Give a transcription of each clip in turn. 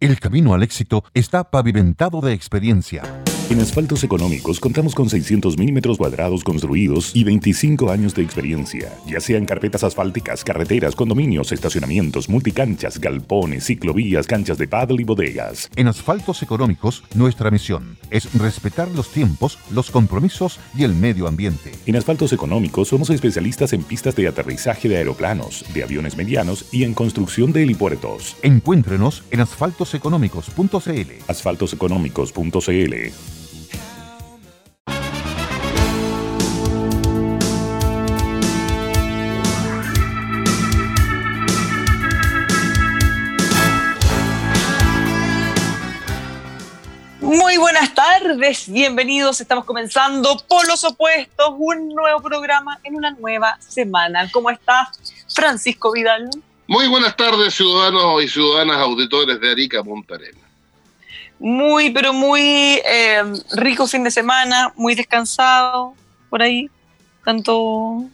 El camino al éxito está pavimentado de experiencia. En Asfaltos Económicos contamos con 600 milímetros cuadrados construidos y 25 años de experiencia, ya sean carpetas asfálticas, carreteras, condominios, estacionamientos, multicanchas, galpones, ciclovías, canchas de paddle y bodegas. En Asfaltos Económicos, nuestra misión es respetar los tiempos, los compromisos y el medio ambiente. En Asfaltos Económicos somos especialistas en pistas de aterrizaje de aeroplanos, de aviones medianos y en construcción de helipuertos. Encuéntrenos en asfaltoseconómicos.cl. Asfaltoseconómicos.cl Muy buenas tardes, bienvenidos. Estamos comenzando por los opuestos, un nuevo programa en una nueva semana. ¿Cómo está Francisco Vidal? Muy buenas tardes, ciudadanos y ciudadanas auditores de Arica Punta Arenas. Muy, pero muy eh, rico fin de semana, muy descansado por ahí, tanto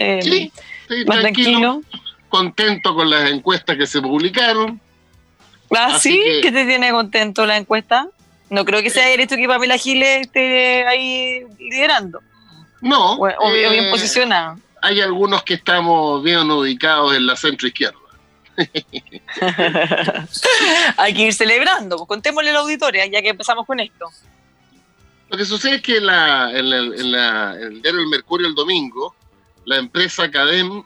eh, Sí, sí, tranquilo, contento con las encuestas que se publicaron. ¿Ah, Así sí? que- ¿Qué te tiene contento la encuesta? No creo que sea derecho que Pamela Giles esté ahí liderando No, o, o bien- eh, posicionada. hay algunos que estamos bien ubicados en la centro izquierda. Hay que ir celebrando. Pues contémosle a la auditoria, ya que empezamos con esto. Lo que sucede es que la- en, la- en la- en el diario El Mercurio el domingo, la empresa Cadem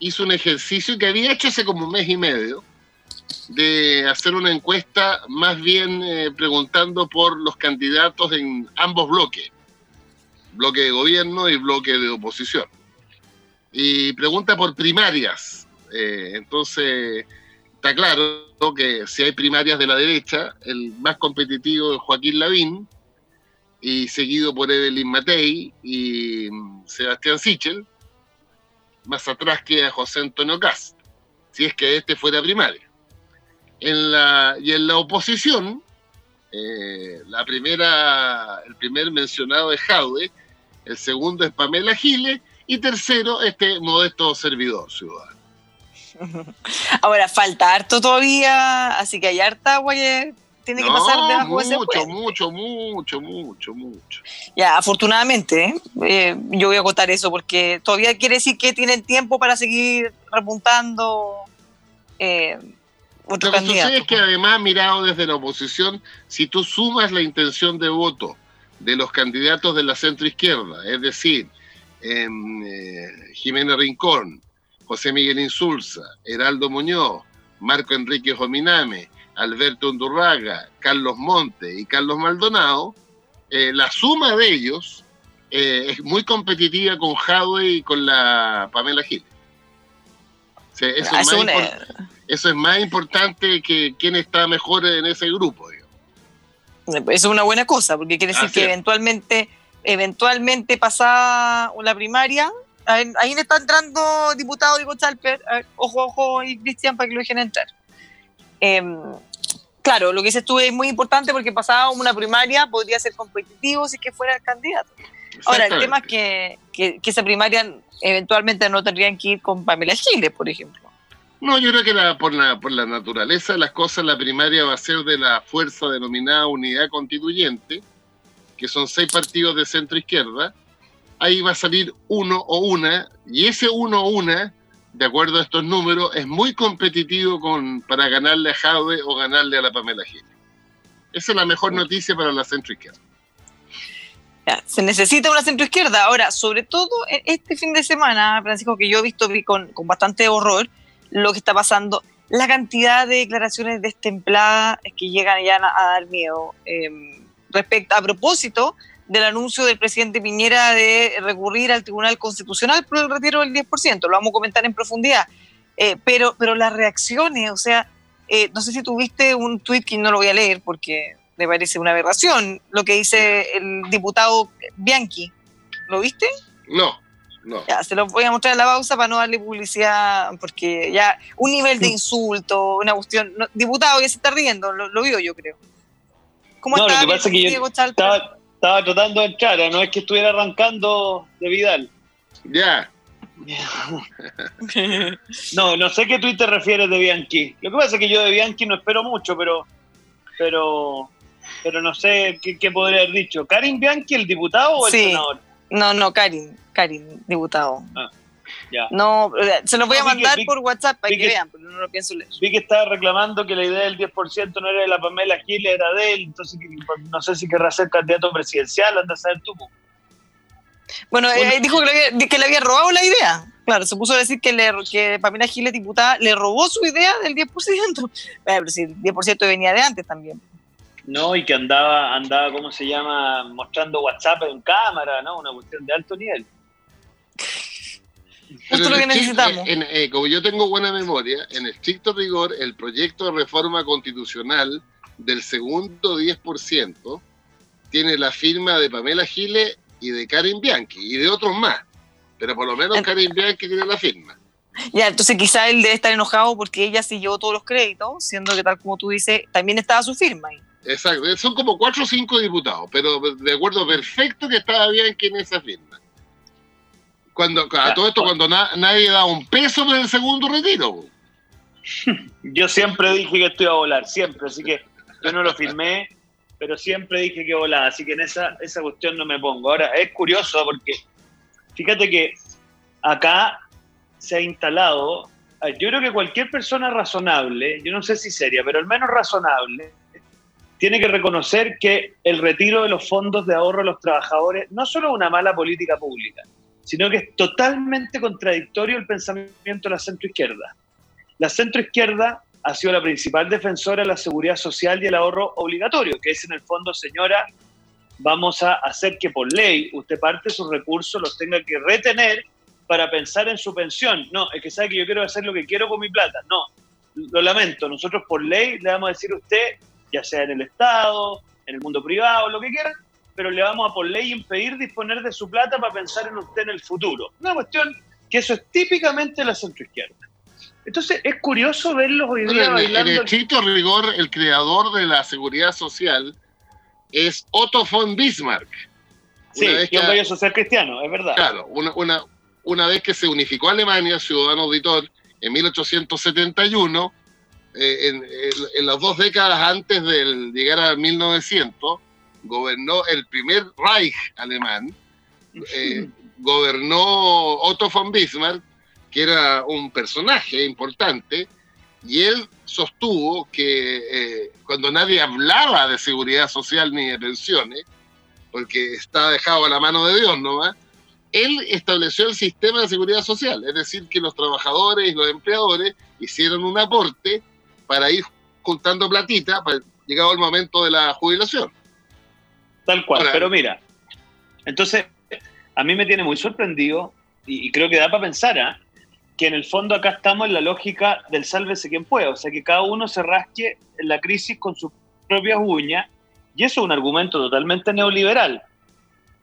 hizo un ejercicio que había hecho hace como un mes y medio de hacer una encuesta más bien eh, preguntando por los candidatos en ambos bloques, bloque de gobierno y bloque de oposición. Y pregunta por primarias. Eh, entonces, está claro que si hay primarias de la derecha, el más competitivo es Joaquín Lavín, y seguido por Evelyn Matei y mm, Sebastián Sichel, más atrás queda José Antonio Cast, si es que este fuera primaria. En la, y en la oposición, eh, la primera, el primer mencionado es Jaude, el segundo es Pamela Giles, y tercero, este modesto servidor ciudadano. Ahora, falta harto todavía, así que hay harta que tiene que No, pasar debajo de ese mucho, mucho, mucho, mucho, mucho. Ya, afortunadamente, ¿eh? Eh, yo voy a acotar eso porque todavía quiere decir que tienen tiempo para seguir repuntando eh, otro Lo que candidato. sucede es que además, mirado desde la oposición, si tú sumas la intención de voto de los candidatos de la centroizquierda, es decir, em, eh, Jiménez Rincón, José Miguel Insulza, Heraldo Muñoz, Marco Enrique Jominame, Alberto Undurraga, Carlos Monte y Carlos Maldonado, eh, la suma de ellos eh, es muy competitiva con Jadwe y con la Pamela Gil. O sea, eso es más eso es más importante que quién está mejor en ese grupo. digamos. Eso es una buena cosa, porque quiere decir Así que es. eventualmente, eventualmente pasada la primaria, ahí ahí está entrando diputado Diego Chalper, ver, ojo, ojo, y Cristian, para que lo dejen entrar. Em, claro, lo que dices tú es muy importante porque pasada una primaria podría ser competitivo si es que fuera el candidato. Ahora, el tema es que, que, que esa primaria eventualmente no tendrían que ir con Pamela Giles, por ejemplo. No, yo creo que la- por, la, por la naturaleza de las cosas, la primaria va a ser de la fuerza denominada Unidad Constituyente, que son seis partidos de centro izquierda. Ahí va a salir uno o una, y ese uno o una, de acuerdo a estos números, es muy competitivo con, para ganarle a Jaude o ganarle a la Pamela Giles. Esa es la mejor noticia para la centro izquierda. Ya, se necesita una centroizquierda. Ahora, sobre todo este fin de semana, Francisco, que yo he visto vi con, con bastante horror lo que está pasando, la cantidad de declaraciones destempladas que llegan ya a, dar miedo. Eh, respecto, a propósito del anuncio del presidente Piñera de recurrir al Tribunal Constitucional por el retiro del 10%, lo vamos a comentar en profundidad. Eh, pero, pero las reacciones, o sea, eh, no sé si tuviste un tuit que no lo voy a leer porque me parece una aberración, lo que dice el diputado Bianchi. ¿Lo viste? No, no. Ya, se lo voy a mostrar en la pausa para no darle publicidad, porque ya un nivel de insulto, una cuestión. diputado ya se está riendo, lo, vio yo creo. ¿Cómo no, está? Lo que pasa es que yo estaba, estaba, tratando de entrar, no es que estuviera arrancando de Vidal. Ya. no, no sé qué tú te refieres de Bianchi. Lo que pasa es que yo de Bianchi no espero mucho, pero pero pero no sé qué, podría haber dicho. ¿Karim Bianchi, el diputado o el senador? No, no, Karim, Karim, diputado. Ah, ya. No, se los voy a mandar por WhatsApp para que, vean, pero no lo pienso leer. Vi que estaba reclamando que la idea del 10% no era de la Pamela Gil, era de él, entonces no sé si querrá ser candidato presidencial, anda a saber tú. Bueno, eh, dijo que le, había, que le, había, robado la idea. Claro, se puso a decir que, le, que Pamela Giles, diputada, le robó su idea del 10%. Pero si el 10% venía de antes también. No, y que andaba, andaba, ¿cómo se llama? Mostrando WhatsApp en cámara, ¿no? Una cuestión de alto nivel. Esto es lo que necesitamos. Eh, como yo tengo buena memoria, en estricto rigor, el proyecto de reforma constitucional del segundo 10% tiene la firma de Pamela Giles y de Karin Bianchi y de otros más. Pero por lo menos Karin Bianchi tiene la firma. Ya, entonces quizá él debe estar enojado porque ella sí llevó todos los créditos, siendo que tal como tú dices, también estaba su firma ahí. Exacto, son como cuatro o cinco diputados, pero de acuerdo perfecto que estaba Bianchi en esa firma. Cuando, a todo esto, cuando nadie da un peso por el segundo retiro. Yo siempre dije que estoy a volar, siempre, así que yo no lo firmé, pero siempre dije que volaba, así que en esa, esa cuestión no me pongo. Ahora, es curioso porque fíjate que acá se ha instalado, yo creo que cualquier persona razonable, yo no sé si seria, pero al menos razonable, tiene que reconocer que el retiro de los fondos de ahorro de los trabajadores no solo es una mala política pública, sino que es totalmente contradictorio el pensamiento de la centroizquierda. La centroizquierda ha sido la principal defensora de la seguridad social y el ahorro obligatorio, que es en el fondo, señora, vamos a hacer que por ley usted parte de sus recursos los tenga que retener para pensar en su pensión. No, es que sabe que yo quiero hacer lo que quiero con mi plata. No, lo lamento, nosotros por ley le vamos a decir a usted, ya sea en el Estado, en el mundo privado, lo que quiera, pero le vamos a por ley impedir disponer de su plata para pensar en usted en el futuro. Una cuestión que eso es típicamente la centroizquierda. Entonces es curioso verlos hoy día en, bailando. En estricto rigor, el creador de la seguridad social es Otto von Bismarck. Sí, y un bello social cristiano, es verdad. Claro, una, una, una, vez que se unificó Alemania, ciudadano auditor, en 1871, eh, en, en, las dos décadas antes de llegar a 1900, gobernó el primer Reich alemán, eh, gobernó Otto von Bismarck, que era un personaje importante, y él sostuvo que eh, cuando nadie hablaba de seguridad social ni de pensiones, porque está dejado a la mano de Dios nomás, él estableció el sistema de seguridad social, es decir, que los trabajadores y los empleadores hicieron un aporte para ir juntando platita para llegado el momento de la jubilación. Tal cual, pero mira, entonces a mí me tiene muy sorprendido y, creo que da para pensar, ¿ah? que en el fondo acá estamos en la lógica del sálvese quien pueda, o sea, que cada uno se rasque en la crisis con sus propias uñas, y eso es un argumento totalmente neoliberal.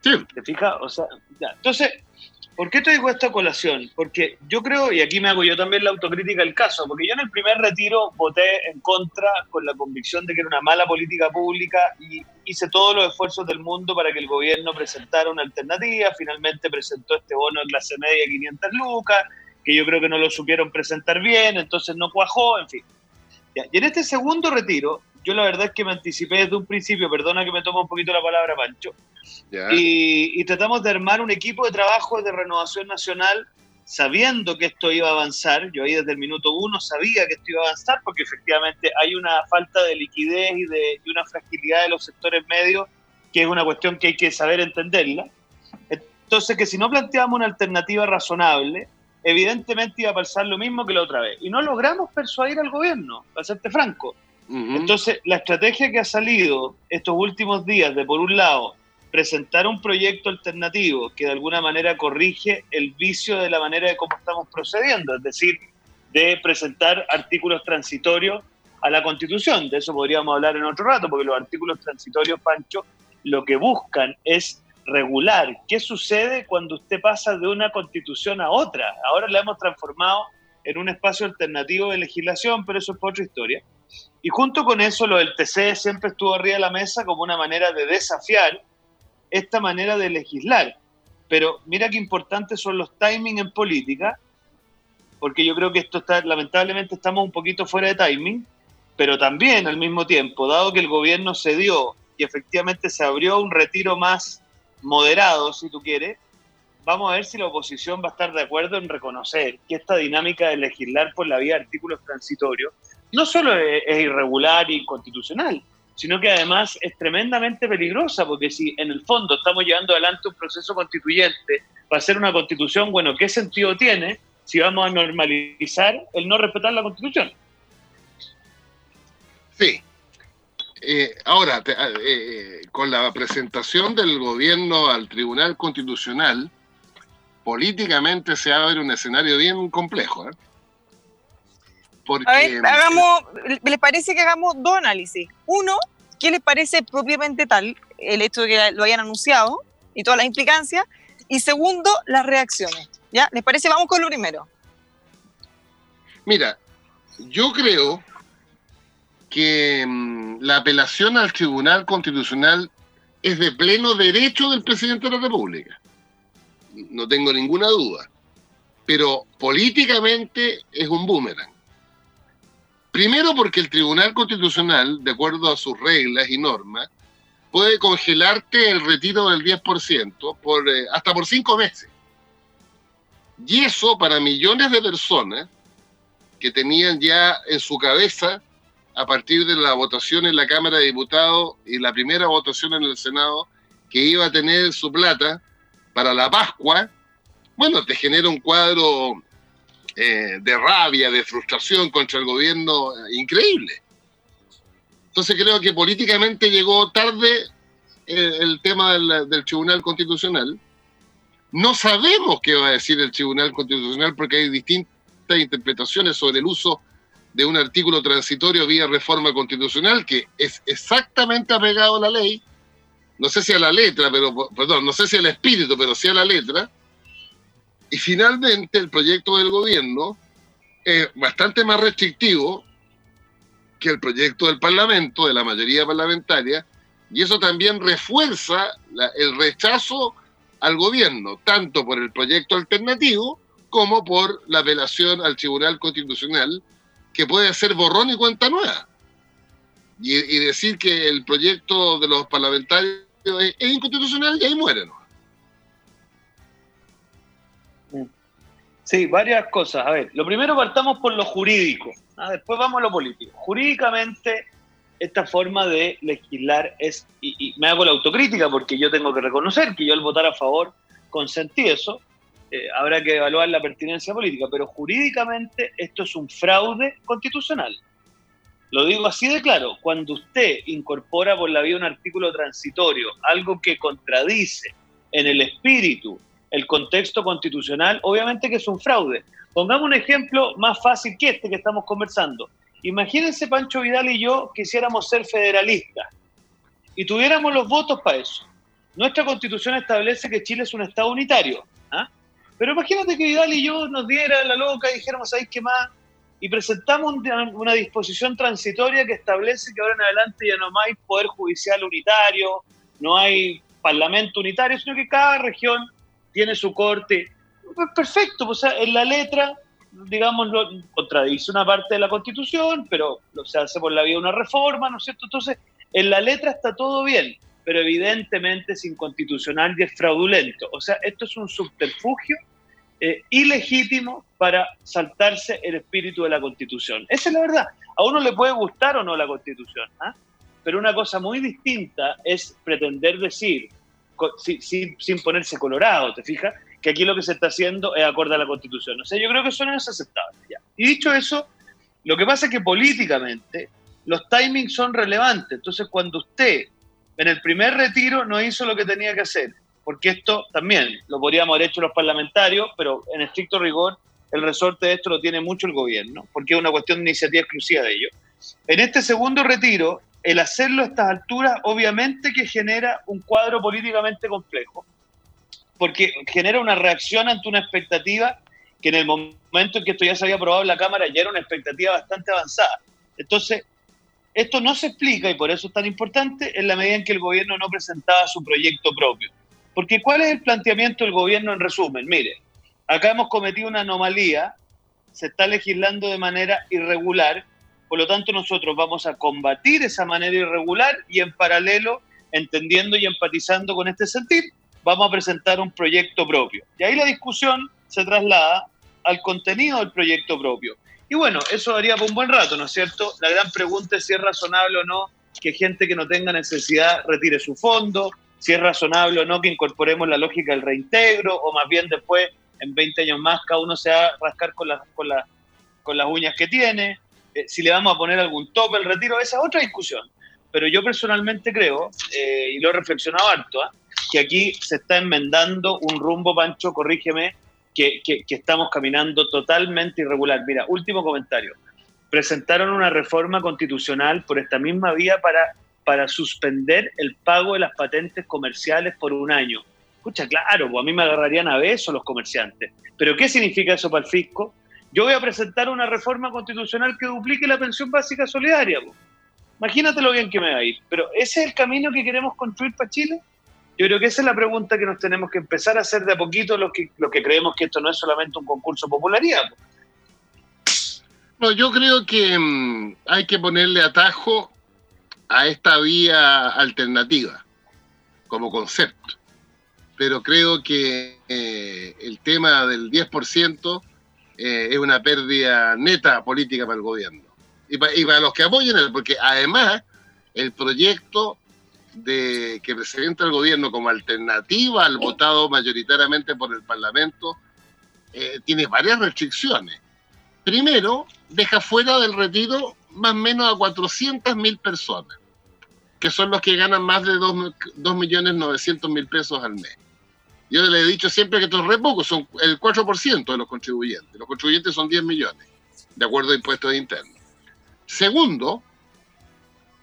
Sí. ¿Te fijas? O sea, Entonces, ¿por qué te digo esta colación? Porque yo creo, y aquí me hago yo también la autocrítica del caso, porque yo en el primer retiro voté en contra con la convicción de que era una mala política pública y hice todos los esfuerzos del mundo para que el gobierno presentara una alternativa, finalmente presentó este bono de clase media 500 lucas, que yo creo que no lo supieron presentar bien, entonces no cuajó, en fin. Y en este segundo retiro, yo la verdad es que me anticipé desde un principio, perdona que me tome un poquito la palabra, Pancho, y, tratamos de armar un equipo de trabajo de renovación nacional sabiendo que esto iba a avanzar, yo ahí desde el minuto uno sabía que esto iba a avanzar porque efectivamente hay una falta de liquidez y, de, y una fragilidad de los sectores medios que es una cuestión que hay que saber entenderla. Entonces, que si no planteamos una alternativa razonable, evidentemente iba a pasar lo mismo que la otra vez. Y no logramos persuadir al gobierno, para serte franco. Entonces, la estrategia que ha salido estos últimos días de, por un lado, presentar un proyecto alternativo que de alguna manera corrige el vicio de la manera de cómo estamos procediendo, es decir, de presentar artículos transitorios a la Constitución. De eso podríamos hablar en otro rato, porque los artículos transitorios, Pancho, lo que buscan es regular qué sucede cuando usted pasa de una constitución a otra. Ahora la hemos transformado en un espacio alternativo de legislación, pero eso es otra historia. Y junto con eso, lo del TC siempre estuvo arriba de la mesa como una manera de desafiar esta manera de legislar. Pero mira qué importantes son los timings en política, porque yo creo que esto está, lamentablemente estamos un poquito fuera de timing, pero también al mismo tiempo, dado que el gobierno se dio y efectivamente se abrió un retiro más moderado, si tú quieres, vamos a ver si la oposición va a estar de acuerdo en reconocer que esta dinámica de legislar por la vía de artículos transitorios no solo es, irregular y inconstitucional, sino que además es tremendamente peligrosa, porque si en el fondo estamos llevando adelante un proceso constituyente para hacer una constitución, bueno, ¿qué sentido tiene si vamos a normalizar el no respetar la constitución? Sí. Eh, ahora, eh, eh, con la presentación del gobierno al Tribunal Constitucional, políticamente se abre un escenario bien complejo. ¿eh? A ver, hagamos, ¿les parece que hagamos dos análisis? Uno, ¿qué les parece propiamente tal el hecho de que lo hayan anunciado y todas las implicancias? Y segundo, las reacciones. ¿Ya? ¿Les parece? Vamos con lo primero. Mira, yo creo que mm, la apelación al Tribunal Constitucional es de pleno derecho del presidente de la República. No tengo ninguna duda. Pero políticamente es un boomerang. Primero porque el Tribunal Constitucional, de acuerdo a sus reglas y normas, puede congelarte el retiro del 10% por, eh, hasta por cinco meses. Y eso para millones de personas que tenían ya en su cabeza, a partir de la votación en la Cámara de Diputados y la primera votación en el Senado, que iba a tener su plata para la Pascua, bueno, te genera un cuadro eh, de rabia, de frustración contra el gobierno eh, increíble. Entonces creo que políticamente llegó tarde el, tema del, Tribunal Constitucional. No sabemos qué va a decir el Tribunal Constitucional porque hay distintas interpretaciones sobre el uso de un artículo transitorio vía reforma constitucional que es exactamente apegado a la ley, no sé si a la letra, pero perdón, no sé si al espíritu, pero sí a la letra, y finalmente el proyecto del gobierno es bastante más restrictivo que el proyecto del Parlamento, de la mayoría parlamentaria, y eso también refuerza el rechazo al gobierno, tanto por el proyecto alternativo como por la apelación al Tribunal Constitucional, que puede hacer borrón y cuenta nueva. Y, decir que el proyecto de los parlamentarios es, es inconstitucional y ahí muere. Sí, varias cosas. A ver, lo primero partamos por lo jurídico, ¿ah? después vamos a lo político. Jurídicamente, esta forma de legislar es, y, me hago la autocrítica porque yo tengo que reconocer que yo al votar a favor consentí eso, eh, habrá que evaluar la pertinencia política, pero jurídicamente esto es un fraude constitucional. Lo digo así de claro, cuando usted incorpora por la vía un artículo transitorio, algo que contradice en el espíritu el contexto constitucional, obviamente que es un fraude. Pongamos un ejemplo más fácil que este que estamos conversando. Imagínense Pancho Vidal y yo quisiéramos ser federalistas y tuviéramos los votos para eso. Nuestra constitución establece que Chile es un Estado unitario. ¿ah? Pero imagínate que Vidal y yo nos diera la loca y dijéramos, ¿sabéis qué más? Y presentamos una disposición transitoria que establece que ahora en adelante ya no hay poder judicial unitario, no hay parlamento unitario, sino que cada región tiene su corte. Pues perfecto, pues, en la letra, digamos, contradice una parte de la Constitución, pero se hace por la vía de una reforma, ¿no es cierto? Entonces, en la letra está todo bien, pero evidentemente es inconstitucional y es fraudulento. O sea, esto es un subterfugio eh, ilegítimo para saltarse el espíritu de la Constitución. Esa es la verdad. A uno le puede gustar o no la Constitución, ¿ah? pero una cosa muy distinta es pretender decir sin, ponerse colorado, ¿te fijas? Que aquí lo que se está haciendo es acorde a la Constitución. O sea, yo creo que eso no es aceptable. Y dicho eso, lo que pasa es que políticamente los timings son relevantes. Entonces, cuando usted en el primer retiro no hizo lo que tenía que hacer, porque esto también lo podríamos haber hecho los parlamentarios, pero en estricto rigor el resorte de esto lo tiene mucho el gobierno, porque es una cuestión de iniciativa exclusiva de ellos. En este segundo retiro, el hacerlo a estas alturas, obviamente que genera un cuadro políticamente complejo, porque genera una reacción ante una expectativa que en el momento en que esto ya se había aprobado en la Cámara ya era una expectativa bastante avanzada. Entonces, esto no se explica, y por eso es tan importante, en la medida en que el gobierno no presentaba su proyecto propio. Porque ¿cuál es el planteamiento del gobierno en resumen? Mire, acá hemos cometido una anomalía, se está legislando de manera irregular, por lo tanto nosotros vamos a combatir esa manera irregular y en paralelo, entendiendo y empatizando con este sentido, vamos a presentar un proyecto propio. Y ahí la discusión se traslada al contenido del proyecto propio. Y bueno, eso daría por un buen rato, ¿no es cierto? La gran pregunta es si es razonable o no que gente que no tenga necesidad retire su fondo, si es razonable o no que incorporemos la lógica del reintegro, o más bien después, en 20 años más, cada uno se va a rascar con, con, con las uñas que tiene, eh, si le vamos a poner algún tope al retiro, esa es otra discusión. Pero yo personalmente creo, eh, y lo he reflexionado harto, ¿ah? que aquí se está enmendando un rumbo, Pancho, corrígeme, que, estamos caminando totalmente irregular. Mira, último comentario. Presentaron una reforma constitucional por esta misma vía para, para suspender el pago de las patentes comerciales por un año. Escucha, claro, pues a mí me agarrarían a besos los comerciantes. Pero ¿qué significa eso para el fisco? Yo voy a presentar una reforma constitucional que duplique la pensión básica solidaria. Imagínate lo bien que me va a ir. Pero ¿ese es el camino que queremos construir para Chile? Yo creo que esa es la pregunta que nos tenemos que empezar a hacer de a poquito los que, los que creemos que esto no es solamente un concurso de popularidad. No, yo creo que mm, hay que ponerle atajo a esta vía alternativa como concepto. Pero creo que eh, el tema del 10% eh, es una pérdida neta política para el gobierno. Y y para los que apoyen porque además el proyecto de que presenta el gobierno como alternativa al votado mayoritariamente por el Parlamento eh, tiene varias restricciones. Primero, deja fuera del retiro más o menos a 400.000 personas, que son los que ganan más de 2.900.000 pesos al mes. Yo le he dicho siempre que esto es re poco, son el 4% de los contribuyentes. Los contribuyentes son 10 millones, de acuerdo a impuestos internos. Segundo,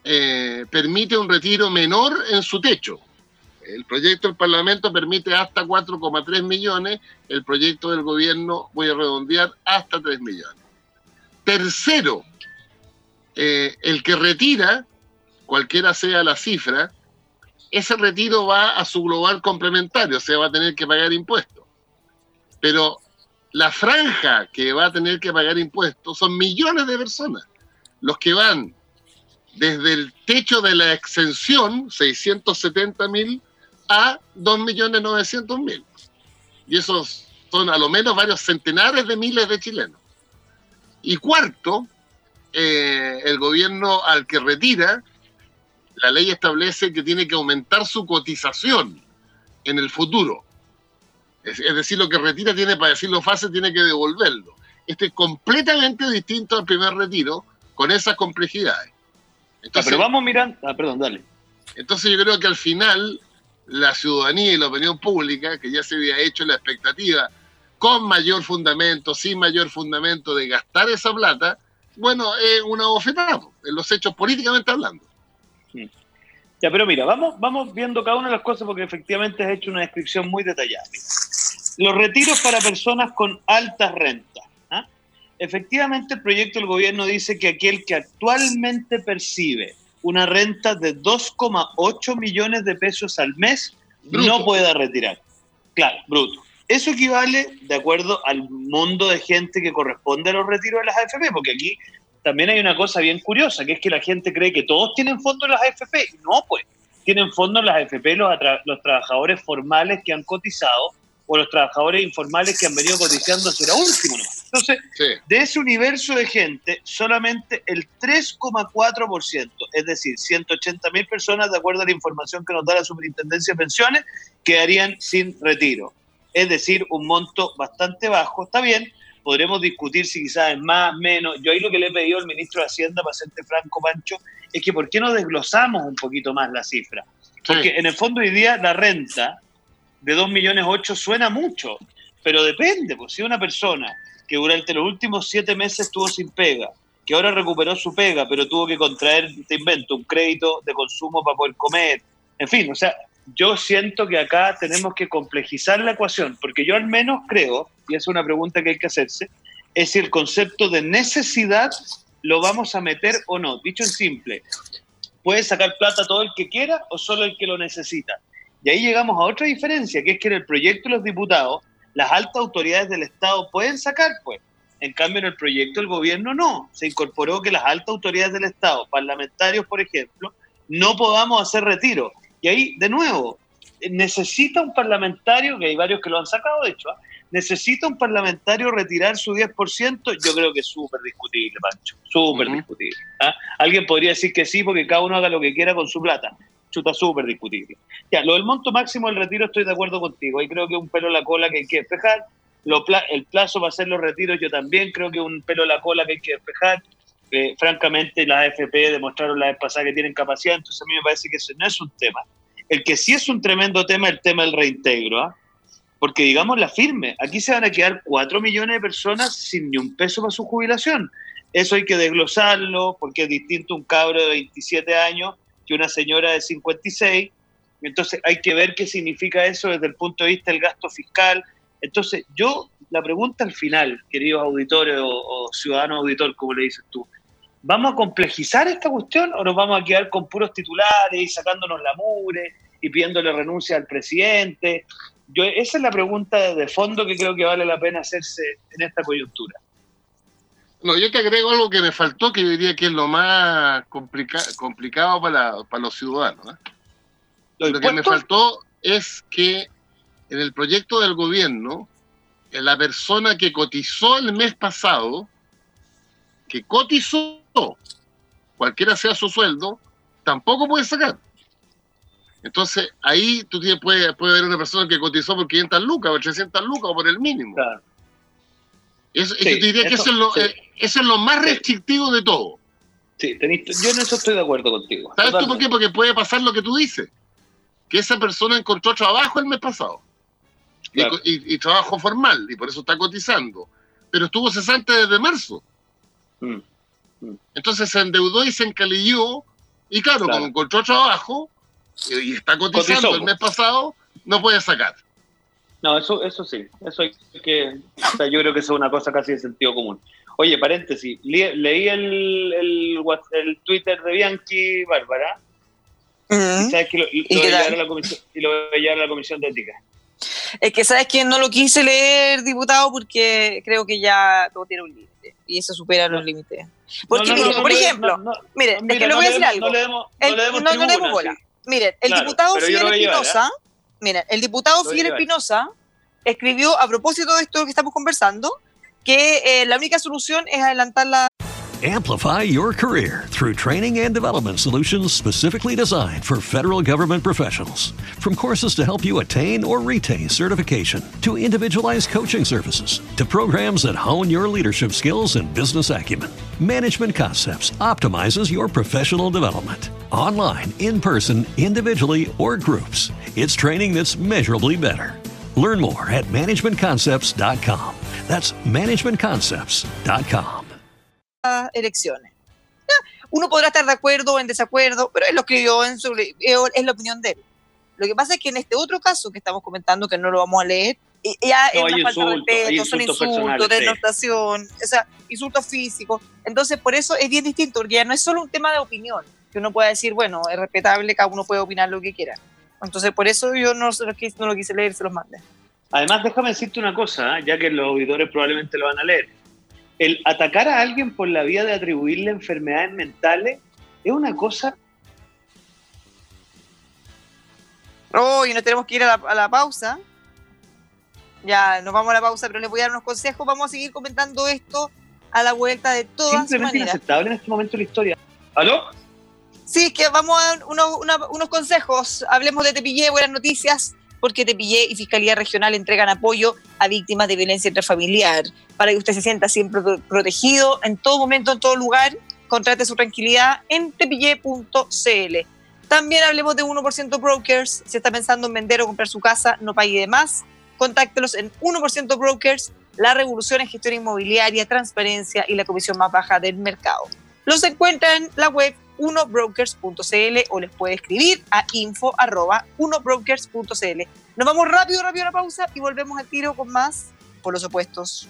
eh, permite un retiro menor en su techo. El proyecto del Parlamento permite hasta 4,3 millones, el proyecto del gobierno, voy a redondear, hasta 3 millones. Tercero, eh, el que retira, cualquiera sea la cifra, ese retiro va a su global complementario, o sea, va a tener que pagar impuestos. Pero la franja que va a tener que pagar impuestos son millones de personas. Los que van desde el techo de la exención, 670 mil, a 2.900.000. Y esos son a lo menos varios centenares de miles de chilenos. Y cuarto, eh, el gobierno al que retira, la ley establece que tiene que aumentar su cotización en el futuro. Es, es decir, lo que retira tiene, para decirlo fácil, tiene que devolverlo. Este es completamente distinto al primer retiro, con esas complejidades. Entonces, pero vamos mirando. Ah, perdón, dale. Entonces yo creo que al final la ciudadanía y la opinión pública, que ya se había hecho la expectativa con mayor fundamento, sin mayor fundamento de gastar esa plata, bueno, es una bofetada, en los hechos políticamente hablando. Ya, pero mira, vamos, vamos viendo cada una de las cosas porque efectivamente has hecho una descripción muy detallada. Los retiros para personas con altas rentas efectivamente el proyecto del gobierno dice que aquel que actualmente percibe una renta de 2,8 millones de pesos al mes no pueda retirar. Claro, bruto. Eso equivale de acuerdo al mundo de gente que corresponde a los retiros de las AFP, porque aquí también hay una cosa bien curiosa, que es que la gente cree que todos tienen fondos en las AFP. No, pues, tienen fondos en las AFP los, los trabajadores formales que han cotizado o los trabajadores informales que han venido cotizando hacia la última Entonces, de ese universo de gente, solamente el 3,4%, es decir, 180 mil personas, de acuerdo a la información que nos da la Superintendencia de Pensiones, quedarían sin retiro. Es decir, un monto bastante bajo. Está bien, podremos discutir si quizás es más, menos. Yo ahí lo que le he pedido al ministro de Hacienda, para serte franco, Pancho, es que ¿por qué no desglosamos un poquito más la cifra? Porque en el fondo hoy día la renta de 2 millones 8 suena mucho, pero depende, pues si una persona que durante los últimos siete meses estuvo sin pega, que ahora recuperó su pega, pero tuvo que contraer, te invento, un crédito de consumo para poder comer, en fin, o sea, yo siento que acá tenemos que complejizar la ecuación, porque yo al menos creo, y es una pregunta que hay que hacerse, es si el concepto de necesidad lo vamos a meter o no. Dicho en simple, ¿puede sacar plata todo el que quiera o solo el que lo necesita? Y ahí llegamos a otra diferencia, que es que en el proyecto de los diputados, las altas autoridades del Estado pueden sacar, pues. En cambio, en el proyecto del gobierno no. Se incorporó que las altas autoridades del Estado, parlamentarios, por ejemplo, no podamos hacer retiro. Y ahí, de nuevo, necesita un parlamentario, que hay varios que lo han sacado, de hecho, ¿ah? Necesita un parlamentario retirar su 10%, yo creo que es súper discutible, Pancho, súper discutible. ¿ah? Alguien podría decir que sí, porque cada uno haga lo que quiera con su plata. Chuta, súper discutible. Ya, lo del monto máximo del retiro estoy de acuerdo contigo. Ahí creo que es un pelo en la cola que hay que despejar. Lo el plazo para hacer los retiros yo también creo que es un pelo en la cola que hay que despejar. Eh, francamente, las AFP demostraron la vez pasada que tienen capacidad, entonces a mí me parece que eso no es un tema. El que sí es un tremendo tema es el tema del reintegro, ¿ah? Porque digamos la firme, aquí se van a quedar 4 millones de personas sin ni un peso para su jubilación. Eso hay que desglosarlo, porque es distinto un cabro de 27 años que una señora de 56. Entonces hay que ver qué significa eso desde el punto de vista del gasto fiscal. Entonces yo, la pregunta al final, queridos auditores o, ciudadanos auditor, como le dices tú, ¿vamos a complejizar esta cuestión o nos vamos a quedar con puros titulares y sacándonos la mure y pidiéndole renuncia al presidente? Yo, esa es la pregunta de fondo que creo que vale la pena hacerse en esta coyuntura. No, yo te agrego algo que me faltó, que yo diría que es lo más complicado para, para, los ciudadanos. ¿eh? Lo que me faltó es que en el proyecto del gobierno, la persona que cotizó el mes pasado, que cotizó, cualquiera sea su sueldo, tampoco puede sacar. Entonces, ahí tú tienes, puede, puede haber una persona que cotizó por 500 lucas, por 300 lucas o por el mínimo. Claro. Eso, yo diría que eso es, lo, eh, eso es lo más restrictivo de todo. Sí, yo en eso estoy de acuerdo contigo. ¿Sabes tú por qué? Porque puede pasar lo que tú dices. Que esa persona encontró trabajo el mes pasado. Y, trabajo formal, y por eso está cotizando. Pero estuvo cesante desde marzo. Mm, mm. Entonces se endeudó y se encalilló. Y claro, como encontró trabajo, y está cotizando el mes pasado, no puede sacar. No, eso, eso sí, eso hay que, o sea, yo creo que eso es una cosa casi de sentido común. Oye, paréntesis, leí el, el, el Twitter de Bianchi Bárbara, y sabes que lo, ¿Y voy a la comisión, y lo voy a llevar a la comisión de ética. Es que sabes que no lo quise leer, diputado, porque creo que ya todo tiene un límite y eso supera los límites. Porque, por ejemplo, mire, es que le voy a decir algo. No le demos, no le demos bola. Miren, el diputado Fidel Espinosa, miren, el diputado Fidel Espinosa escribió a propósito de esto que estamos conversando que eh, la única solución es adelantar la Amplify your career through training and development solutions specifically designed for federal government professionals. From courses to help you attain or retain certification, to individualized coaching services, to programs that hone your leadership skills and business acumen, Management Concepts optimizes your professional development. Online, in person, individually, or groups, it's training that's measurably better. Learn more at managementconcepts.com. That's managementconcepts.com. elecciones. Uno podrá estar de acuerdo o en desacuerdo, pero él lo escribió, en su, es la opinión de él. Lo que pasa es que en este otro caso que estamos comentando, que no lo vamos a leer, ya es una falta de respeto, son insultos, denotación, o sea, insultos físicos. Entonces, por eso es bien distinto, porque ya no es solo un tema de opinión, que uno pueda decir, bueno, es respetable, cada uno puede opinar lo que quiera. Entonces, por eso yo no, no lo quise leer, se los mandé. Además, déjame decirte una cosa, ¿eh? ya que los auditores probablemente lo van a leer el atacar a alguien por la vía de atribuirle enfermedades mentales es una cosa. Oh, y no tenemos que ir a la, pausa. Ya, nos vamos a la pausa, pero les voy a dar unos consejos. Vamos a seguir comentando esto a la vuelta de todas Simplemente inaceptable en este momento de la historia. ¿Aló? Sí, que vamos a dar unos, unos consejos. Hablemos de Tepillé, buenas noticias porque Tepillé y Fiscalía Regional entregan apoyo a víctimas de violencia intrafamiliar para que usted se sienta siempre protegido en todo momento, en todo lugar. Contrate su tranquilidad en tepillé.cl. También hablemos de 1% Brokers. Si está pensando en vender o comprar su casa, no pague de más. Contáctelos en 1% Brokers, la revolución en gestión inmobiliaria, transparencia y la comisión más baja del mercado. Los encuentran en la web 1brokers.cl o les puede escribir a info.1brokers.cl. Nos vamos rápido, rápido a la pausa y volvemos al tiro con más por los opuestos.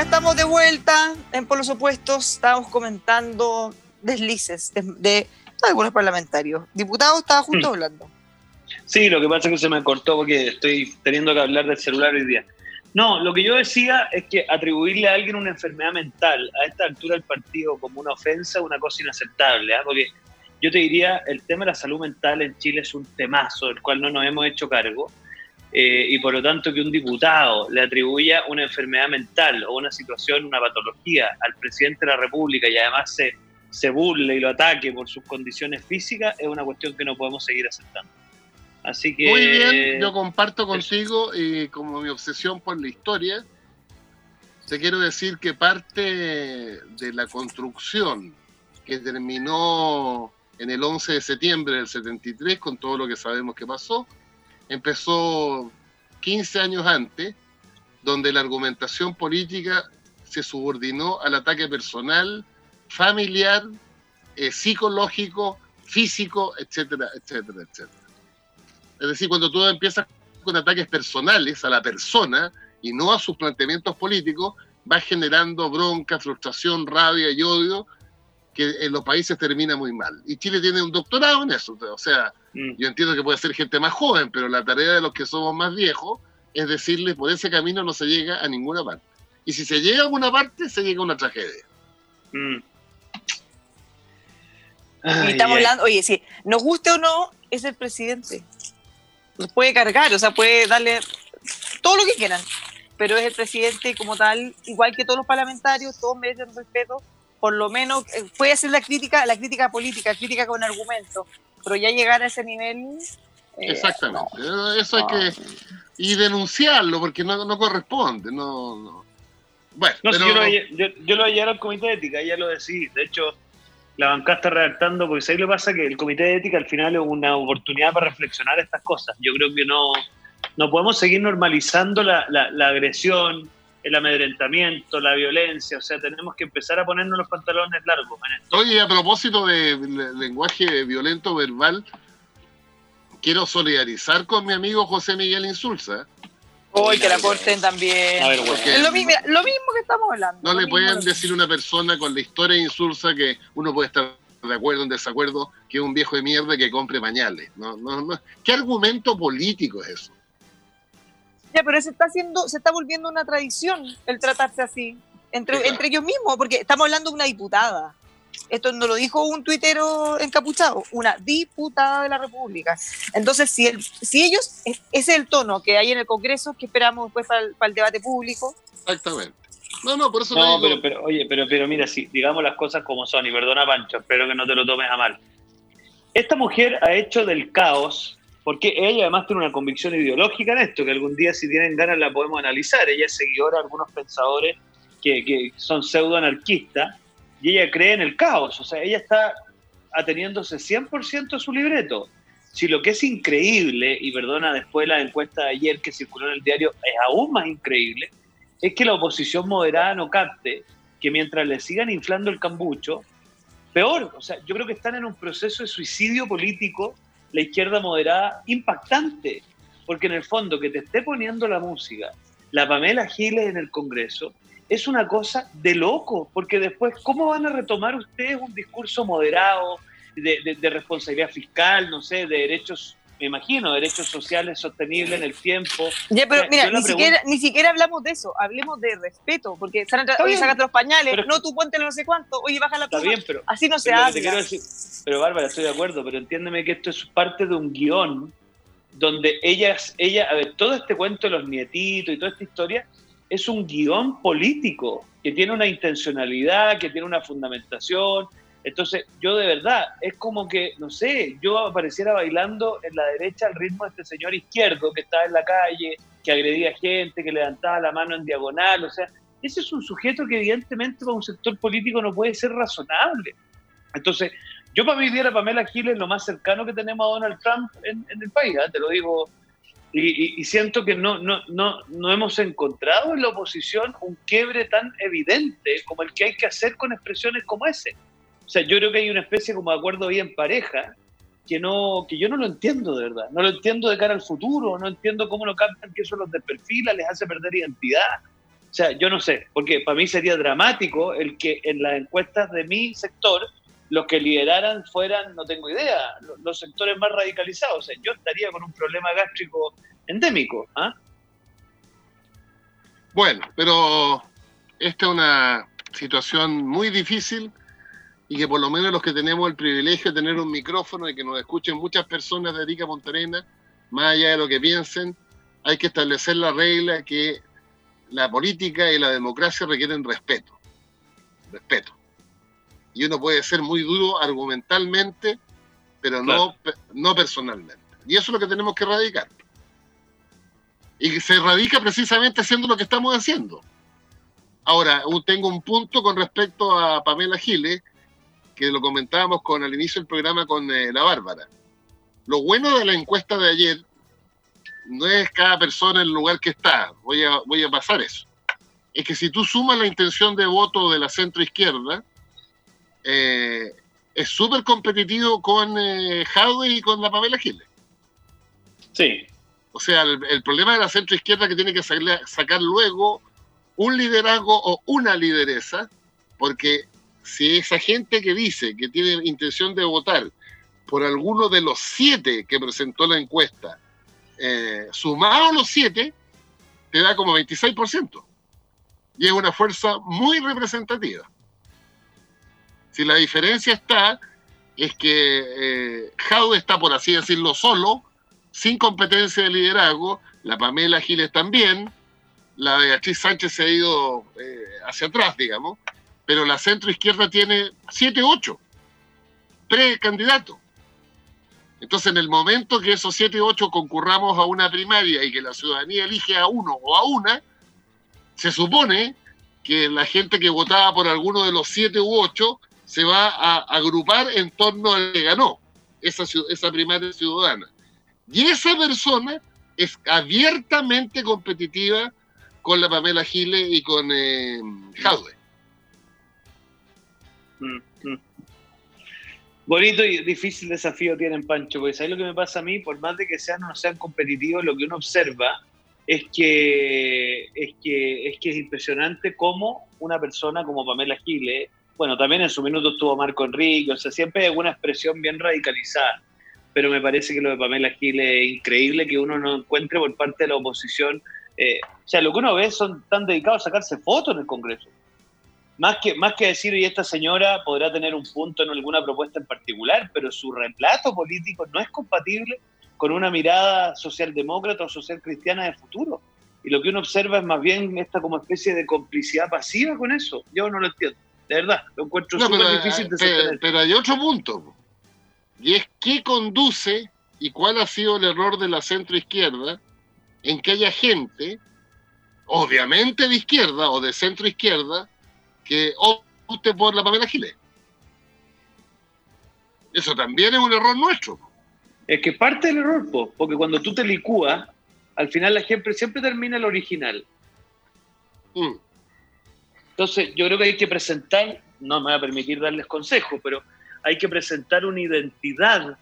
Ya estamos de vuelta en Por los Opuestos. Estábamos comentando deslices de, de algunos parlamentarios. Diputado estaba justo Hmm. hablando. Sí, lo que pasa es que se me cortó porque estoy teniendo que hablar del celular hoy día. No, lo que yo decía es que atribuirle a alguien una enfermedad mental a esta altura del partido como una ofensa una cosa inaceptable, ¿ah? porque yo te diría, el tema de la salud mental en Chile es un temazo del cual no nos hemos hecho cargo, eh, y por lo tanto que un diputado le atribuya una enfermedad mental o una situación, una patología al presidente de la República y además se, se burle y lo ataque por sus condiciones físicas es una cuestión que no podemos seguir aceptando. Así que... Muy bien, yo comparto contigo y como mi obsesión por la historia, te quiero decir que parte de la construcción que terminó en el 11 de septiembre del 73, con todo lo que sabemos que pasó, empezó 15 años antes, donde la argumentación política se subordinó al ataque personal, familiar, eh, psicológico, físico, etcétera, etcétera, etcétera. Es decir, cuando tú empiezas con ataques personales a la persona y no a sus planteamientos políticos, vas generando bronca, frustración, rabia y odio, que en los países termina muy mal. Y Chile tiene un doctorado en eso. O sea, Mm. yo entiendo que puede ser gente más joven, pero la tarea de los que somos más viejos es decirles, por ese camino no se llega a ninguna parte. Y si se llega a alguna parte, se llega a una tragedia. Mm. Y estamos ay. hablando, oye, si nos guste o no, es el presidente. Nos puede cargar, o sea, puede darle todo lo que quieran, pero es el presidente como tal, igual que todos los parlamentarios, todos merecen respeto, por lo menos eh, puede hacer la crítica, la crítica política, crítica con argumentos, pero ya llegar a ese nivel... eh, Exactamente. Eso hay que... Y denunciarlo, porque no, no corresponde. No, no. Bueno, No, pero... si yo, lo, yo, yo lo voy a llevar al comité de ética, ya lo decidí. De hecho, la bancada está redactando, porque si ahí lo que pasa que el comité de ética al final es una oportunidad para reflexionar estas cosas. Yo creo que no, no podemos seguir normalizando la, la, la agresión, el amedrentamiento, la violencia. O sea, tenemos que empezar a ponernos los pantalones largos. Oye, a propósito de le- lenguaje violento verbal, quiero solidarizar con mi amigo José Miguel Insulza. Hoy que la corten también. A ver, bueno. Es lo, mi- mira, lo mismo que estamos hablando. no le mismo, pueden mismo. decir a una persona con la historia de Insulza que uno puede estar de acuerdo o en desacuerdo que es un viejo de mierda que compre pañales. No, no, no. ¿Qué argumento político es eso? Ya, pero se está haciendo, se está volviendo una tradición el tratarse así entre, entre ellos mismos, porque estamos hablando de una diputada. Esto no lo dijo un tuitero encapuchado, una diputada de la República. Entonces, si, el, si ellos, ese es el tono que hay en el Congreso, que esperamos después para el, para el debate público, Exactamente. No, no, por eso No, digo, pero, pero, oye, pero, pero mira, si digamos las cosas como son, y perdona Pancho, espero que no te lo tomes a mal. Esta mujer ha hecho del caos, porque ella además tiene una convicción ideológica en esto, que algún día si tienen ganas la podemos analizar. Ella es seguidora de algunos pensadores que, son pseudo-anarquistas, y ella cree en el caos, o sea, ella está ateniéndose 100% a su libreto. Si lo que es increíble, y perdona después la encuesta de ayer que circuló en el diario, es aún más increíble, es que la oposición moderada no capte que mientras le sigan inflando el cambucho, peor, o sea, yo creo que están en un proceso de suicidio político la izquierda moderada impactante, porque en el fondo que te esté poniendo la música, la Pamela Giles en el Congreso, es una cosa de loco, porque después, ¿cómo van a retomar ustedes un discurso moderado de, de- de responsabilidad fiscal, no sé, de derechos, me imagino, derechos sociales sostenibles en el tiempo? ya, pero mira, ni pregunta- siquiera, ni siquiera hablamos de eso, hablemos de respeto, porque Está oye, sácate los pañales, pero no, tú póntelo no sé cuánto, oye, baja la Está pluma. bien, pero Así no se Pero habla. te quiero decir, pero Bárbara, estoy de acuerdo, pero entiéndeme que esto es parte de un guion donde ellas, ella, a ver, todo este cuento de los nietitos y toda esta historia es un guion político que tiene una intencionalidad, que tiene una fundamentación, Entonces, yo de verdad, es como que, no sé, yo apareciera bailando en la derecha al ritmo de este señor izquierdo que estaba en la calle, que agredía gente, que levantaba la mano en diagonal, o sea, ese es un sujeto que evidentemente para un sector político no puede ser razonable. Entonces, yo para mí viera Pamela Giles lo más cercano que tenemos a Donald Trump en, el país, ¿eh? te lo digo, y, siento que no, no, no, no hemos encontrado en la oposición un quiebre tan evidente como el que hay que hacer con expresiones como ese. O sea, yo creo que hay una especie como de acuerdo ahí en pareja que, no, que yo no lo entiendo de verdad. No lo entiendo de cara al futuro, no entiendo cómo lo captan, que eso los desperfila, les hace perder identidad. O sea, yo no sé, porque para mí sería dramático el que en las encuestas de mi sector los que lideraran fueran, no tengo idea, los sectores más radicalizados. O sea, yo estaría con un problema gástrico endémico. ¿ah? Bueno, pero esta es una situación muy difícil y que por lo menos los que tenemos el privilegio de tener un micrófono y que nos escuchen muchas personas de Arica Monterena, más allá de lo que piensen, hay que establecer la regla que la política y la democracia requieren respeto. Respeto y uno puede ser muy duro argumentalmente, pero no, no personalmente. Y eso es lo que tenemos que erradicar. Y se erradica precisamente haciendo lo que estamos haciendo. Ahora, tengo un punto con respecto a Pamela Giles, que lo comentábamos con al inicio del programa con eh, la Bárbara. Lo bueno de la encuesta de ayer no es cada persona en el lugar que está, voy a, voy a pasar eso. Es que si tú sumas la intención de voto de la centro izquierda, eh, es súper competitivo con eh, y con la Pamela Giles. Sí. O sea, el, problema de la centro izquierda que tiene que sacar luego un liderazgo o una lideresa, porque si esa gente que dice que tiene intención de votar por alguno de los siete que presentó la encuesta, eh, sumado los siete, te da como 26%. Y es una fuerza muy representativa. Si la diferencia está, es que eh, está, por así decirlo, solo, sin competencia de liderazgo, la Pamela Giles también, la Beatriz Sánchez se ha ido eh, hacia atrás, digamos, pero la centro izquierda tiene 7, 8 precandidatos. Entonces, en el momento que esos 7, 8 concurramos a una primaria y que la ciudadanía elige a uno o a una, se supone que la gente que votaba por alguno de los 7 u 8 se va a agrupar en torno al que ganó esa, primaria ciudadana. Y esa persona es abiertamente competitiva con la Pamela Giles y con eh, Jaude. Mm, mm. Bonito y difícil desafío tienen, Pancho, porque ¿sabes lo que me pasa a mí? Por más de que sean o no sean competitivos, lo que uno observa es que es, que, es que es impresionante cómo una persona como Pamela Giles bueno, también en su minuto estuvo Marco Enrique, o sea, siempre hay alguna expresión bien radicalizada, pero me parece que lo de Pamela Giles es increíble que uno no encuentre por parte de la oposición, eh, o sea, lo que uno ve son tan dedicados a sacarse fotos en el Congreso. Más que, más que decir, y esta señora podrá tener un punto en alguna propuesta en particular, pero su relato político no es compatible con una mirada socialdemócrata o social cristiana de futuro. Y lo que uno observa es más bien esta como especie de complicidad pasiva con eso. Yo no lo entiendo. De verdad, lo encuentro súper difícil de pero, pero hay otro punto, y es qué conduce y cuál ha sido el error de la centro izquierda en que haya gente, obviamente de izquierda o de centro izquierda, que opte por la Pamela Giles. Eso también es un error nuestro. Es que parte del error, porque cuando tú te licúas, al final la gente siempre termina el original. Mm. Entonces, yo creo que hay que presentar, no me voy a permitir darles consejos, pero hay que presentar una identidad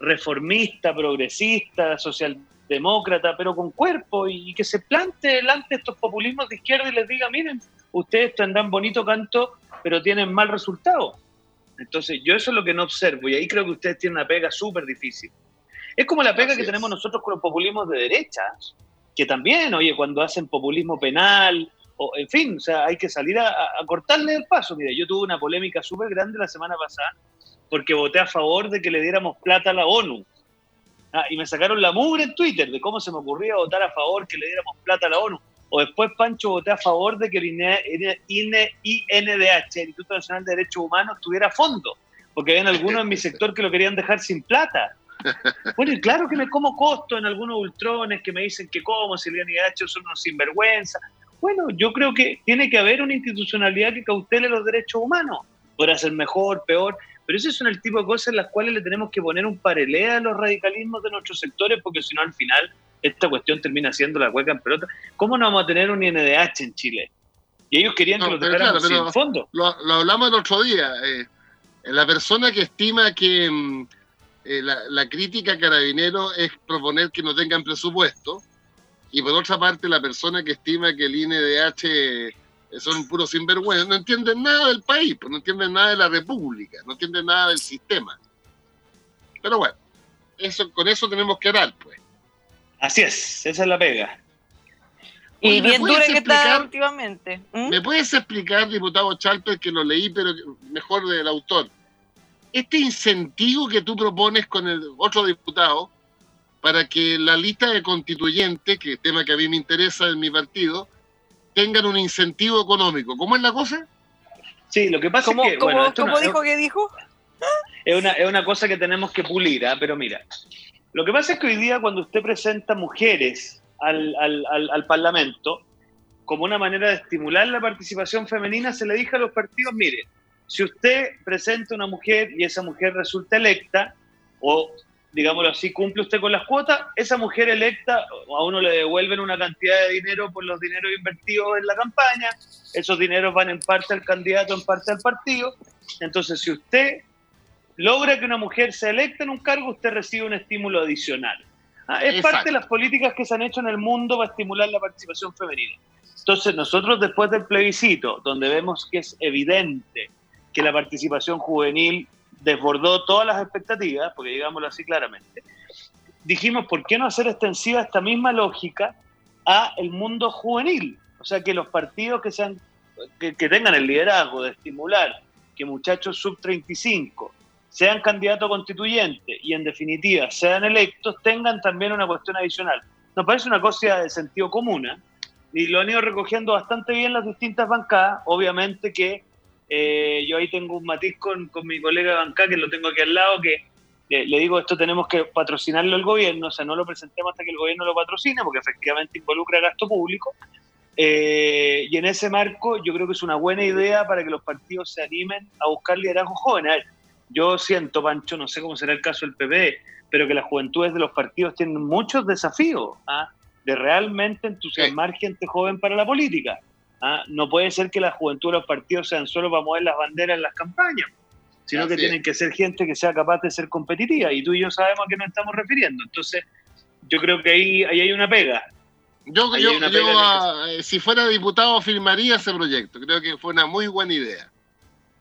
reformista, progresista, socialdemócrata, pero con cuerpo y, que se plante delante estos populismos de izquierda y les diga, miren, ustedes tendrán bonito canto, pero tienen mal resultado. Entonces, yo eso es lo que no observo y ahí creo que ustedes tienen una pega súper difícil. Es como la pega que tenemos nosotros con los populismos de derecha, que también, oye, cuando hacen populismo penal, o, en fin, o sea, hay que salir a, cortarle el paso. Mira, yo tuve una polémica súper grande la semana pasada porque voté a favor de que le diéramos plata a la ONU. Ah, y me sacaron la mugre en Twitter de cómo se me ocurría votar a favor que le diéramos plata a la ONU. O después Pancho voté a favor de que el INDH, el Instituto Nacional de Derechos Humanos, tuviera fondo, porque había algunos en mi sector que lo querían dejar sin plata. Bueno, y claro que me como costo en algunos ultrones que me dicen que como, si el INDH son unos sinvergüenza. Bueno, yo creo que tiene que haber una institucionalidad que cautele los derechos humanos. Podrá ser mejor, peor, pero esos son el tipo de cosas en las cuales le tenemos que poner un parelé a los radicalismos de nuestros sectores, porque si no, al final, esta cuestión termina siendo la hueca en pelota. ¿Cómo no vamos a tener un INDH en Chile? Y ellos querían que lo dejáramos sin fondo. Lo, hablamos el otro día. Eh, la persona que estima que mm, eh, la, la, crítica a Carabinero es proponer que no tengan presupuesto, y por otra parte, la persona que estima que el INDH son puros sinvergüenza, no entienden nada del país, pues no entienden nada de la república, no entienden nada del sistema. Pero bueno, eso, con eso tenemos que dar, pues. Así es, esa es la pega. y bien dura que está últimamente. ¿Mm? ¿Me puedes explicar, diputado Chalper, que lo leí, pero mejor del autor? Este incentivo que tú propones con el otro diputado para que la lista de constituyentes, que es tema que a mí me interesa en mi partido, tengan un incentivo económico. ¿Cómo es la cosa? Sí, lo que pasa es que... ¿Cómo, ¿cómo dijo que dijo? Es una, es una cosa que tenemos que pulir, ¿ah? pero mira, lo que pasa es que hoy día cuando usted presenta mujeres al, al, al, Parlamento, como una manera de estimular la participación femenina, se le dice a los partidos, mire, si usted presenta una mujer y esa mujer resulta electa, o digámoslo así, cumple usted con las cuotas, esa mujer electa a uno le devuelven una cantidad de dinero por los dineros invertidos en la campaña, esos dineros van en parte al candidato, en parte al partido. Entonces, si usted logra que una mujer sea electa en un cargo, usted recibe un estímulo adicional. Ah, es parte de las políticas que se han hecho en el mundo para estimular la participación femenina. Entonces, nosotros después del plebiscito, donde vemos que es evidente que la participación juvenil desbordó todas las expectativas, porque digámoslo así claramente, dijimos, ¿por qué no hacer extensiva esta misma lógica a el mundo juvenil? O sea, que los partidos que, sean, que, tengan el liderazgo de estimular que muchachos sub 35 sean candidatos constituyentes y en definitiva sean electos, tengan también una cuestión adicional. Nos parece una cosa de sentido común ¿eh? y lo han ido recogiendo bastante bien las distintas bancadas. Obviamente que eh, yo ahí tengo un matiz con, con mi colega Banca, que lo tengo aquí al lado, que le digo, esto tenemos que patrocinarlo el gobierno, o sea, no lo presentemos hasta que el gobierno lo patrocine, porque efectivamente involucra gasto público. Eh, y en ese marco yo creo que es una buena idea para que los partidos se animen a buscar liderazgo jóvenes. Yo siento, Pancho, no sé cómo será el caso del PP, pero que las juventudes de los partidos tienen muchos desafíos ¿ah? de realmente entusiasmar gente joven para la política. ¿ah? No puede ser que la juventud de los partidos sean solo para mover las banderas en las campañas, sino que tienen que ser gente que sea capaz de ser competitiva. Y tú y yo sabemos a qué nos estamos refiriendo. Entonces, yo creo que ahí, ahí hay una pega. Yo, yo, ah, eh, si fuera diputado, firmaría ese proyecto. Creo que fue una muy buena idea.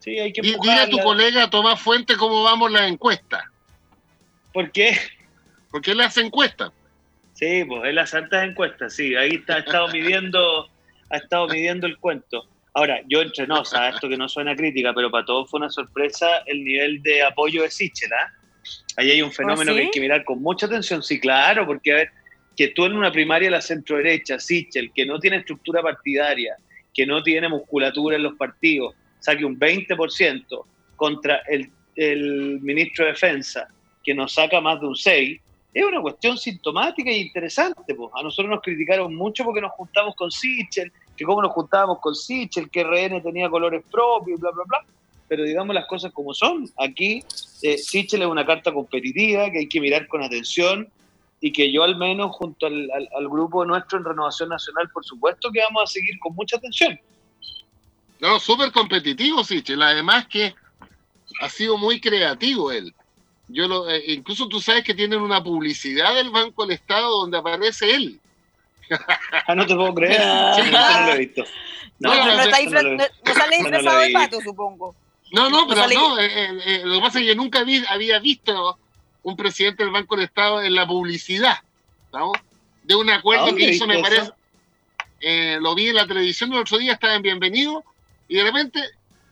Sí, hay que Dile a tu colega Tomás Fuente cómo vamos las encuestas. ¿Por qué? Porque él hace encuestas. Sí, pues él hace altas encuestas, sí. Ahí está, ha estado midiendo ha estado midiendo el cuento. Ahora, yo entre nos, a esto que no suena crítica, pero para todos fue una sorpresa el nivel de apoyo de Sichel, ¿ah? Ahí hay un fenómeno ¿Ah, que hay que mirar con mucha atención, sí, claro, porque a ver, que tú en una primaria de la centro derecha, Sichel, que no tiene estructura partidaria, que no tiene musculatura en los partidos, saque un 20% contra el, el ministro de Defensa, que nos saca más de un 6%, es una cuestión sintomática e interesante. Pues. A nosotros nos criticaron mucho porque nos juntamos con Sichel, que cómo nos juntábamos con Sichel, que RN tenía colores propios, bla, bla, bla. Pero digamos las cosas como son. Aquí eh, Sichel es una carta competitiva que hay que mirar con atención y que yo al menos junto al, al, grupo nuestro en Renovación Nacional, por supuesto que vamos a seguir con mucha atención. No, súper competitivo Sichel, además que ha sido muy creativo él. Yo lo, eh, incluso tú sabes que tienen una publicidad del Banco del Estado donde aparece él. Ah, no te puedo creer. Sí, no, lo he visto. No, no, no, está no, sale disfrazado de pato, supongo. No, no, pero no. Eh, eh, lo que pasa es que nunca había visto un presidente del Banco del Estado en la publicidad. De un acuerdo que hizo, me parece. lo vi en la televisión el otro día, estaba en Bienvenido, y de repente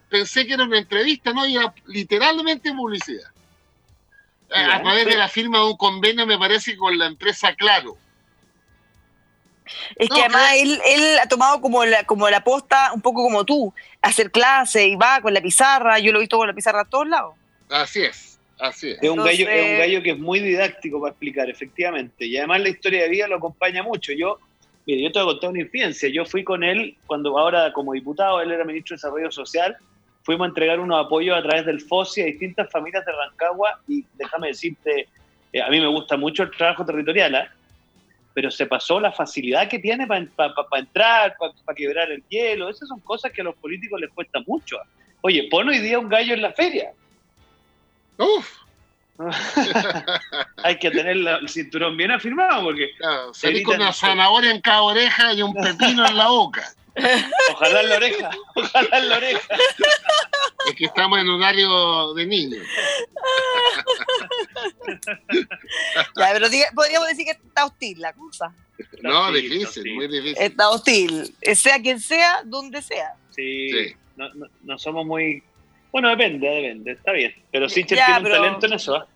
pensé que era una entrevista, ¿no? Y era literalmente publicidad a través de la firma de un convenio, me parece, con la empresa Claro. Es No, que además él, él ha tomado como la, como la posta, un poco como tú, hacer clase y va con la pizarra. Yo lo he visto con la pizarra a todos lados. Así es, así es. Es un, Entonces- gallo, es un gallo que es muy didáctico para explicar, efectivamente. Y además la historia de vida lo acompaña mucho. Yo, mire, yo te voy a contar una infidencia. Yo fui con él cuando ahora como diputado, él era ministro de Desarrollo Social, fuimos a entregar unos apoyos a través del FOSI a distintas familias de Rancagua y déjame decirte, eh, a mí me gusta mucho el trabajo territorial, ¿ah? pero se pasó la facilidad que tiene para entrar, para quebrar el hielo. Esas son cosas que a los políticos les cuesta mucho. ¿ah? Oye, pon hoy día un gallo en la feria. Uf, Hay que tener la- el cinturón bien afirmado porque claro, salí con una zanahoria en cada oreja y un pepino en la boca. ojalá en la oreja, ojalá en la oreja. Es que estamos en horario de niños. Ya, pero diga- podríamos decir que está hostil la cosa. No, difícil, muy difícil. Está hostil. Sea quien sea, donde sea. Sí, Sí. No, no- no somos muy... Bueno, depende, depende, está bien. Pero Sichel Ya, tiene un talento en eso. ¿ah?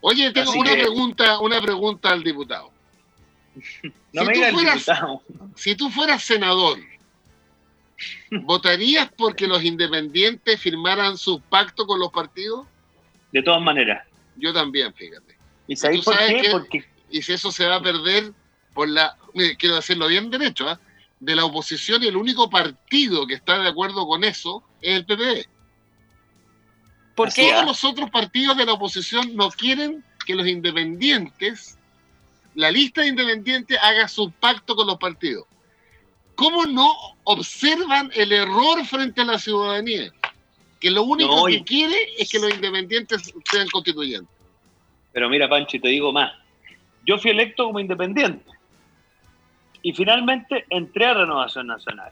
Oye, tengo Así una que- pregunta, una pregunta al diputado. No Si me tú diga el fueras- diputado. Si tú fueras senador, ¿votarías porque los independientes firmaran su pacto con los partidos? De todas maneras. Yo también, fíjate. ¿Y sabéis tú por sabes qué? que- Porque Y si eso se va a perder por la, mire, quiero decirlo bien derecho, ¿ah? de la oposición y el único partido que está de acuerdo con eso es el PPD. ¿Por Así qué? Todos los otros partidos de la oposición no quieren que los independientes, la lista de independientes haga su pacto con los partidos. ¿Cómo no observan el error frente a la ciudadanía? Que lo único No, que y- quiere es que los independientes sean constituyentes. Pero mira, Pancho, y te digo más. Yo fui electo como independiente. Y finalmente entré a Renovación Nacional.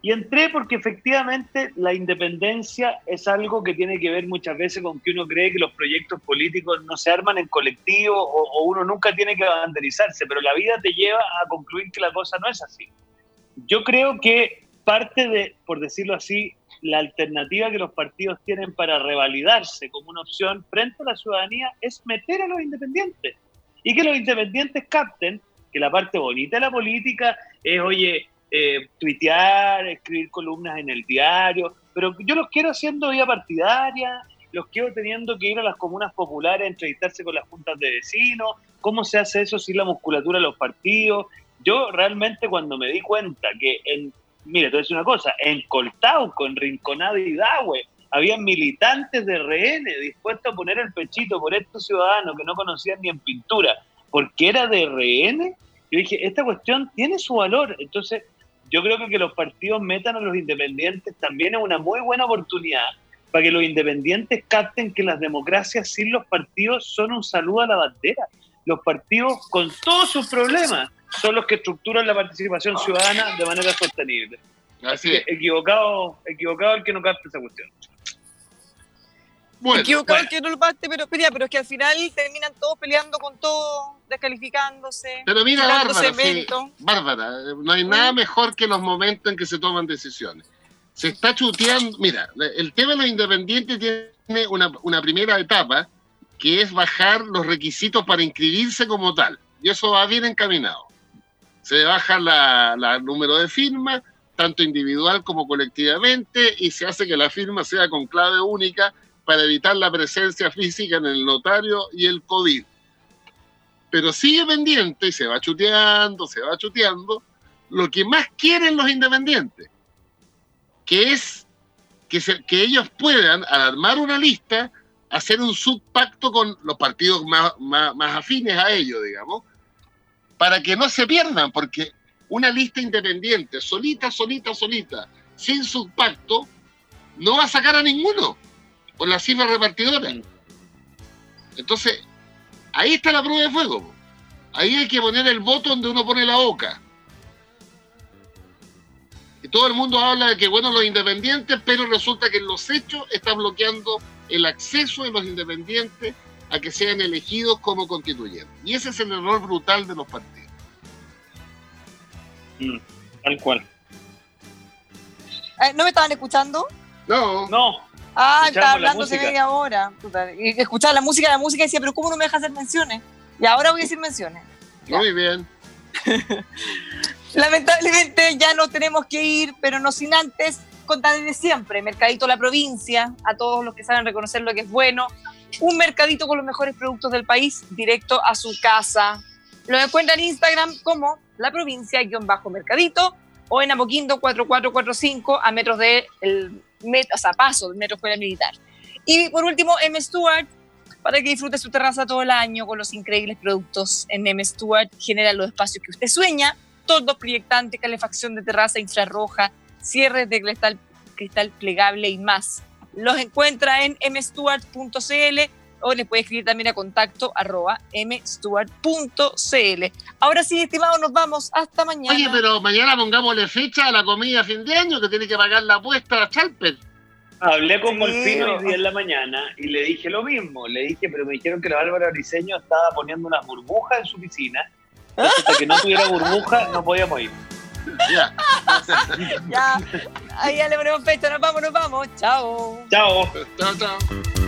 Y entré porque efectivamente la independencia es algo que tiene que ver muchas veces con que uno cree que los proyectos políticos no se arman en colectivo o, uno nunca tiene que banderizarse, pero la vida te lleva a concluir que la cosa no es así. Yo creo que parte de, por decirlo así, la alternativa que los partidos tienen para revalidarse como una opción frente a la ciudadanía es meter a los independientes y que los independientes capten que la parte bonita de la política es, oye, eh, tuitear, escribir columnas en el diario, pero yo los quiero haciendo vía partidaria, los quiero teniendo que ir a las comunas populares entrevistarse con las juntas de vecinos, cómo se hace eso sin la musculatura de los partidos. Yo realmente cuando me di cuenta que en, mire, te voy a decir una cosa, en Coltauco, en Rinconada y Dahue, había militantes de RN dispuestos a poner el pechito por estos ciudadanos que no conocían ni en pintura, porque era de RN, yo dije, esta cuestión tiene su valor. Entonces, yo creo que que los partidos metan a los independientes también es una muy buena oportunidad para que los independientes capten que las democracias sin los partidos son un saludo a la bandera. Los partidos, con todos sus problemas, son los que estructuran la participación ciudadana de manera sostenible. Así es. Equivocado, equivocado el que no capte esa cuestión. Bueno, Equivocado bueno. que no lo parte, pero, pero, pero es que al final terminan todos peleando con todo, descalificándose. Pero mira, Bárbara, sí, cemento. Bárbara, eh, no hay nada mejor que los momentos en que se toman decisiones. Se está chuteando, mira, el tema de los independientes tiene una, una primera etapa que es bajar los requisitos para inscribirse como tal. Y eso va bien encaminado. Se baja la, la número de firmas, tanto individual como colectivamente, y se hace que la firma sea con clave única para evitar la presencia física en el notario y el COVID pero sigue pendiente y se va chuteando, se va chuteando, lo que más quieren los independientes, que es que, se- que ellos puedan, al armar una lista, hacer un subpacto con los partidos más, más, más afines a ellos, digamos, para que no se pierdan, porque una lista independiente, solita, solita, solita, sin subpacto, no va a sacar a ninguno por la cifra repartidora. Entonces, ahí está la prueba de fuego. Ahí hay que poner el voto donde uno pone la boca. Y todo el mundo habla de que bueno los independientes, pero resulta que en los hechos está bloqueando el acceso de los independientes a que sean elegidos como constituyentes. Y ese es el error brutal de los partidos. Mm, tal cual. Eh, ¿No me estaban escuchando? No, No, Ah, estaba la hablando hace media hora. Y escuchaba la música, la música y decía, pero ¿cómo no me deja hacer menciones? Y ahora voy a decir menciones. muy bien. Lamentablemente ya no tenemos que ir, pero no sin antes contarles siempre, Mercadito La Provincia, a todos los que saben reconocer lo que es bueno, un mercadito con los mejores productos del país, directo a su casa. Lo encuentran en Instagram como La Provincia-Mercadito o en Amoquindo 4445 a metros de el, o sea, paso del metro escuela militar. Y por último, M. Stewart, para que disfrute su terraza todo el año con los increíbles productos en M. Stewart, genera los espacios que usted sueña, todo proyectante, calefacción de terraza infrarroja, cierres de cristal, cristal plegable y más. Los encuentra en mstewart.cl o les puede escribir también a contacto arroba mstewart.cl. Ahora sí, estimados, nos vamos. Hasta mañana. Oye, pero mañana pongámosle fecha a la comida a fin de año que tiene que pagar la apuesta a Chalper. Hablé con Sí. Molfino hoy día en la mañana y le dije lo mismo. Le dije, pero me dijeron que la Bárbara Briseño estaba poniendo unas burbujas en su piscina. Entonces, hasta que no tuviera burbujas, no podíamos ir. Ya. Ya, ahí ya le ponemos fecha. Nos vamos, nos vamos. Chao. Chao. Chao, chao.